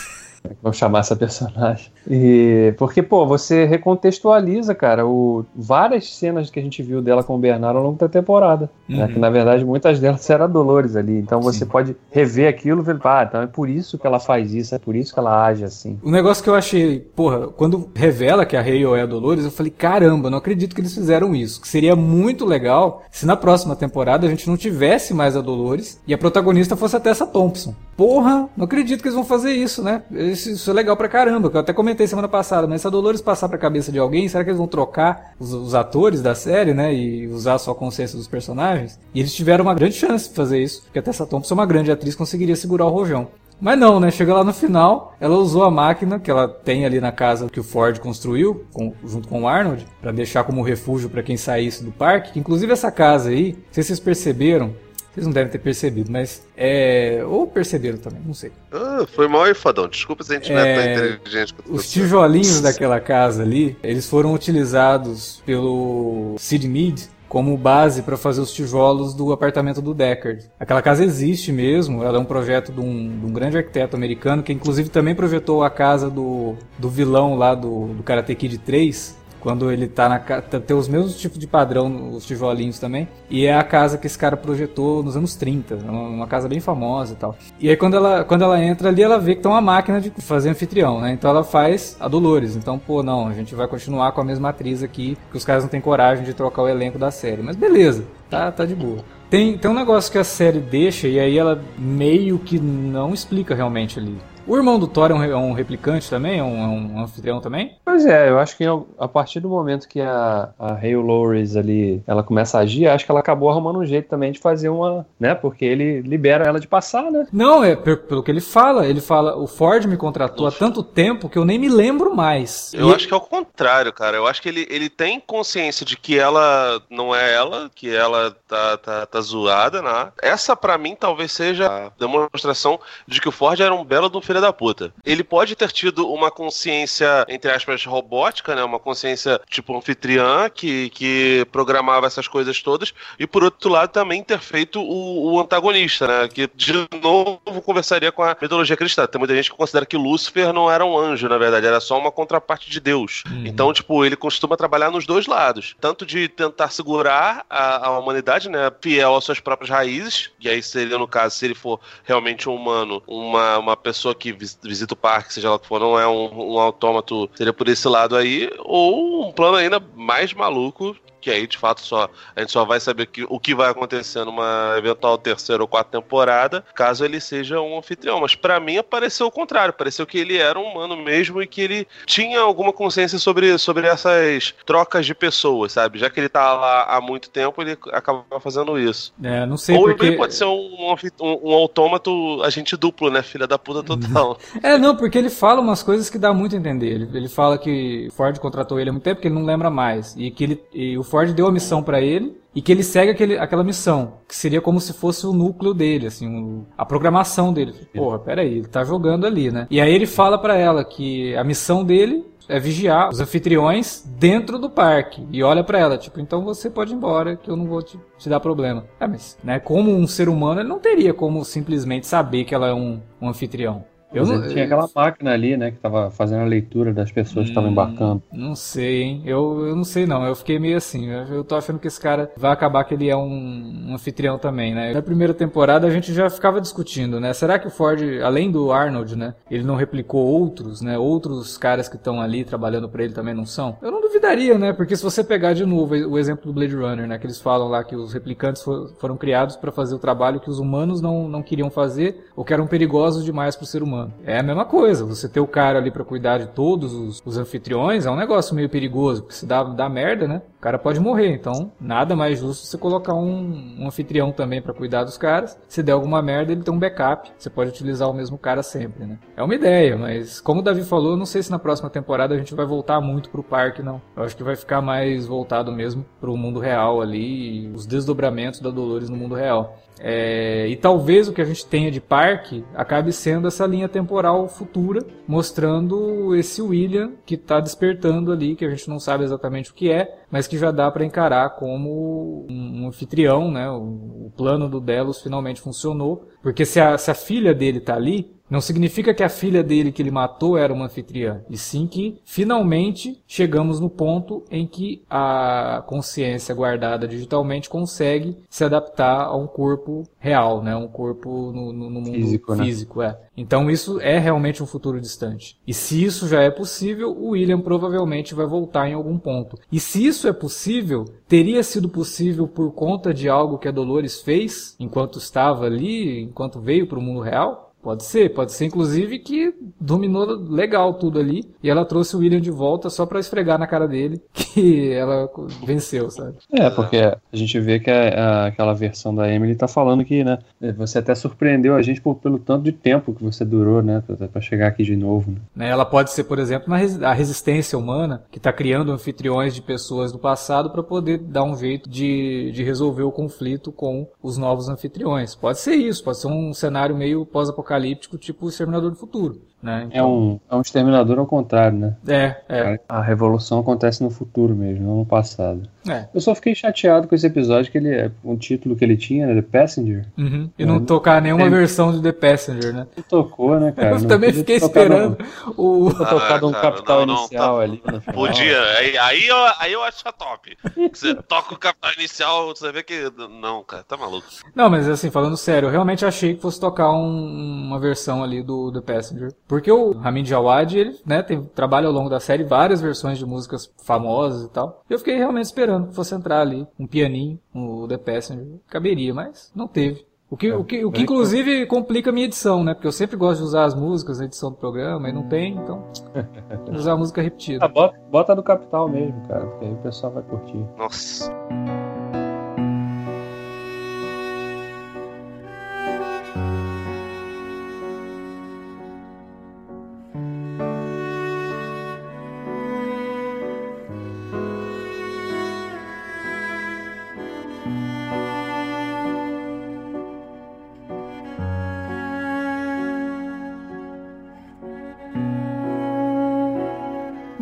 Como é que vão chamar essa personagem? E porque, pô, você recontextualiza, cara, o, várias cenas que a gente viu dela com o Bernardo ao longo da temporada. Né? Uhum. Né, que na verdade muitas delas eram Dolores ali. Então você Sim. pode rever aquilo e ver, ah, então é por isso que ela faz isso, é por isso que ela age assim. O negócio que eu achei, porra, quando revela que a Hale é a Dolores, eu falei, caramba, não acredito que eles fizeram isso. Que seria muito legal se na próxima temporada a gente não tivesse mais a Dolores e a protagonista fosse a Tessa Thompson. Porra, não acredito que eles vão fazer isso, né? Isso, isso é legal pra caramba, que eu até comentei semana passada, mas se a Dolores passar pra cabeça de alguém, será que eles vão trocar os, os, atores da série, né? E usar só a consciência dos personagens? E eles tiveram uma grande chance de fazer isso, porque a Tessa Thompson, uma grande atriz, conseguiria segurar o rojão. Mas não, né? Chega lá no final, ela usou a máquina que ela tem ali na casa que o Ford construiu, com, junto com o Arnold, para deixar como refúgio para quem saísse do parque. Que, inclusive essa casa aí, se vocês perceberam, vocês não devem ter percebido, mas é. Ou perceberam também, não sei. Ah, foi mal Fadão. Desculpa se a gente é... não é tão é, inteligente quanto Os tijolinhos daquela casa ali, eles foram utilizados pelo Sid Mead como base para fazer os tijolos do apartamento do Deckard. Aquela casa existe mesmo, ela é um projeto de um, de um grande arquiteto americano que inclusive também projetou a casa do, do vilão lá do, do Karate Kid 3, quando ele tá na casa. Tem os mesmos tipos de padrão, os tijolinhos também. E é a casa que esse cara projetou nos anos 30. Uma casa bem famosa e tal. E aí quando ela, quando ela entra ali, ela vê que tem uma máquina de fazer anfitrião, né? Então ela faz a Dolores. Então, pô, não, a gente vai continuar com a mesma atriz aqui, que os caras não têm coragem de trocar o elenco da série. Mas beleza, tá, tá de boa. Tem, tem um negócio que a série deixa e aí ela meio que não explica realmente ali. O irmão do Thor é um, é um replicante também? É um, é um, anfitrião também? Pois é, eu acho que a partir do momento que a, a Hale Loris ali, ela começa a agir, acho que ela acabou arrumando um jeito também de fazer uma, né, porque ele libera ela de passar, né? Não, é pelo que ele fala, ele fala, o Ford me contratou há tanto tempo que eu nem me lembro mais. Eu e... acho que é o contrário, cara, eu acho que ele, ele tem consciência de que ela não é ela, que ela tá, tá, tá zoada, né? Essa para mim talvez seja a demonstração de que o Ford era um belo do filho da puta. Ele pode ter tido uma consciência, entre aspas, robótica, né? Uma consciência tipo anfitriã que, que programava essas coisas todas, e por outro lado também ter feito o, o antagonista, né? Que de novo conversaria com a mitologia cristã. Tem muita gente que considera que Lúcifer não era um anjo, na verdade, era só uma contraparte de Deus. Uhum. Então, tipo, ele costuma trabalhar nos dois lados. Tanto de tentar segurar a, a humanidade, né? Fiel às suas próprias raízes, e aí seria, no caso, se ele for realmente um humano, uma, uma pessoa que visita o parque, seja lá o que for, não é um, um autômato, seria por esse lado aí, ou um plano ainda mais maluco que aí de fato só a gente só vai saber que, o que vai acontecer numa eventual terceira ou quarta temporada, caso ele seja um anfitrião. Mas para mim pareceu o contrário, pareceu que ele era um humano mesmo e que ele tinha alguma consciência sobre, sobre essas trocas de pessoas, sabe? Já que ele tá lá há muito tempo, ele acaba fazendo isso. É, não sei Ou porque... ele pode ser um, um, um autômato agente duplo, né? Filha da puta total. é, não, porque ele fala umas coisas que dá muito a entender. Ele, ele fala que Ford contratou ele há muito tempo, que ele não lembra mais. E que ele, e o Ford deu a missão para ele e que ele segue aquele, aquela missão, que seria como se fosse o núcleo dele, assim, o, a programação dele. Porra, peraí, ele tá jogando ali, né? E aí ele fala para ela que a missão dele é vigiar os anfitriões dentro do parque. E olha para ela, tipo, então você pode ir embora, que eu não vou te, te dar problema. É, mas, né, como um ser humano, ele não teria como simplesmente saber que ela é um, um anfitrião. Eu não, tinha aquela máquina ali, né, que tava fazendo a leitura das pessoas hum, que estavam embarcando. Não sei, hein? Eu, eu não sei não. Eu fiquei meio assim. Eu, eu tô achando que esse cara vai acabar que ele é um, um, anfitrião também, né? Na primeira temporada a gente já ficava discutindo, né? Será que o Ford, além do Arnold, né, ele não replicou outros, né? Outros caras que estão ali trabalhando para ele também não são? Eu não duvidaria, né? Porque se você pegar de novo o exemplo do Blade Runner, né, que eles falam lá que os replicantes for, foram criados para fazer o trabalho que os humanos não, não queriam fazer ou que eram perigosos demais para o ser humano. É a mesma coisa. Você ter o cara ali para cuidar de todos os, os, anfitriões é um negócio meio perigoso, porque se dá, dá merda, né? O cara pode morrer. Então, nada mais justo você colocar um, um anfitrião também para cuidar dos caras. Se der alguma merda, ele tem um backup. Você pode utilizar o mesmo cara sempre, né? É uma ideia, mas como o Davi falou, eu não sei se na próxima temporada a gente vai voltar muito pro parque, não. Eu acho que vai ficar mais voltado mesmo pro mundo real ali, os desdobramentos da Dolores no mundo real. É, e talvez o que a gente tenha de parque acabe sendo essa linha temporal futura, mostrando esse William que está despertando ali, que a gente não sabe exatamente o que é, mas que já dá para encarar como um anfitrião, né? O, o, plano do Delos finalmente funcionou, porque se a, se a filha dele está ali, não significa que a filha dele que ele matou era uma anfitriã, e sim que finalmente chegamos no ponto em que a consciência guardada digitalmente consegue se adaptar a um corpo real, né? Um corpo no, no, no mundo físico, né? físico né? é. Então isso é realmente um futuro distante. E se isso já é possível, o William provavelmente vai voltar em algum ponto. E se isso é possível, teria sido possível por conta de algo que a Dolores fez enquanto estava ali, enquanto veio para o mundo real? Pode ser, pode ser inclusive que dominou legal tudo ali e ela trouxe o William de volta só para esfregar na cara dele que ela venceu, sabe? É, porque a gente vê que a, a, aquela versão da Emily tá falando que, né, você até surpreendeu a gente por, pelo tanto de tempo que você durou, né, para chegar aqui de novo. Né? né? Ela pode ser, por exemplo, a resistência humana que tá criando anfitriões de pessoas do passado para poder dar um jeito de, de resolver o conflito com os novos anfitriões. Pode ser isso, pode ser um cenário meio pós-apocalíptico apocalíptico, tipo o Exterminador do Futuro. Né? Então... É, um, é um exterminador ao contrário, né? É, é. A revolução acontece no futuro mesmo, não no passado. É. Eu só fiquei chateado com esse episódio, que ele é um título que ele tinha, né? The Passenger. Uhum. E não, não tocar nenhuma é. versão de The Passenger, né? Não tocou, né, cara? Eu não também fiquei esperando no... o. Ah, tocado um capital não, inicial tá... ali no final. Podia, aí, aí, eu, aí eu acho top. Você toca o capital inicial, você vê que. Não, cara, tá maluco. Não, mas assim, falando sério, eu realmente achei que fosse tocar um, uma versão ali do The Passenger. Porque o Hamid Jawad, ele, né, tem, trabalha ao longo da série várias versões de músicas famosas e tal. Eu fiquei realmente esperando que fosse entrar ali um pianinho, o The Passenger. Caberia, mas não teve. O que, é, o que, o que inclusive complica a minha edição, né? Porque eu sempre gosto de usar as músicas na edição do programa e não tem, então. usar a música repetida. Ah, bota, bota do Capital mesmo, cara, porque aí o pessoal vai curtir. Nossa.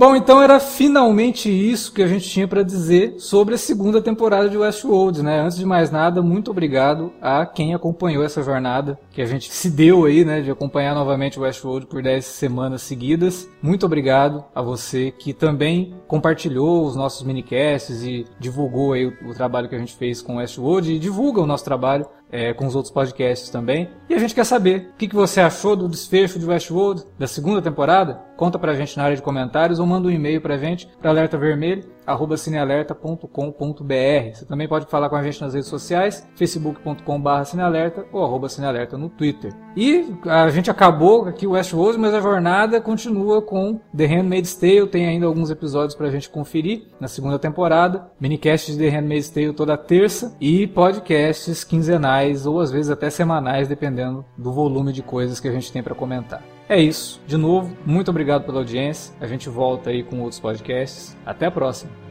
Bom, então era finalmente isso que a gente tinha para dizer sobre a segunda temporada de Westworld, né? Antes de mais nada, muito obrigado a quem acompanhou essa jornada que a gente se deu aí, né, de acompanhar novamente Westworld por 10 semanas seguidas. Muito obrigado a você que também compartilhou os nossos minicasts e divulgou aí o, o trabalho que a gente fez com Westworld e divulga o nosso trabalho é, com os outros podcasts também. E a gente quer saber o que, que você achou do desfecho de Westworld, da segunda temporada. Conta pra gente na área de comentários ou manda um e-mail pra gente, pra alerta vermelho, cinealerta.com.br. Você também pode falar com a gente nas redes sociais, facebook.com.br cinealerta ou arroba cinealerta no Twitter. E a gente acabou aqui o Westworld, mas a jornada continua com The Handmaid's Tale. Tem ainda alguns episódios pra gente conferir na segunda temporada. Minicast de The Handmaid's Tale toda terça e podcasts quinzenais ou às vezes até semanais, dependendo do volume de coisas que a gente tem para comentar. É isso. De novo, muito obrigado pela audiência. A gente volta aí com outros podcasts. Até a próxima.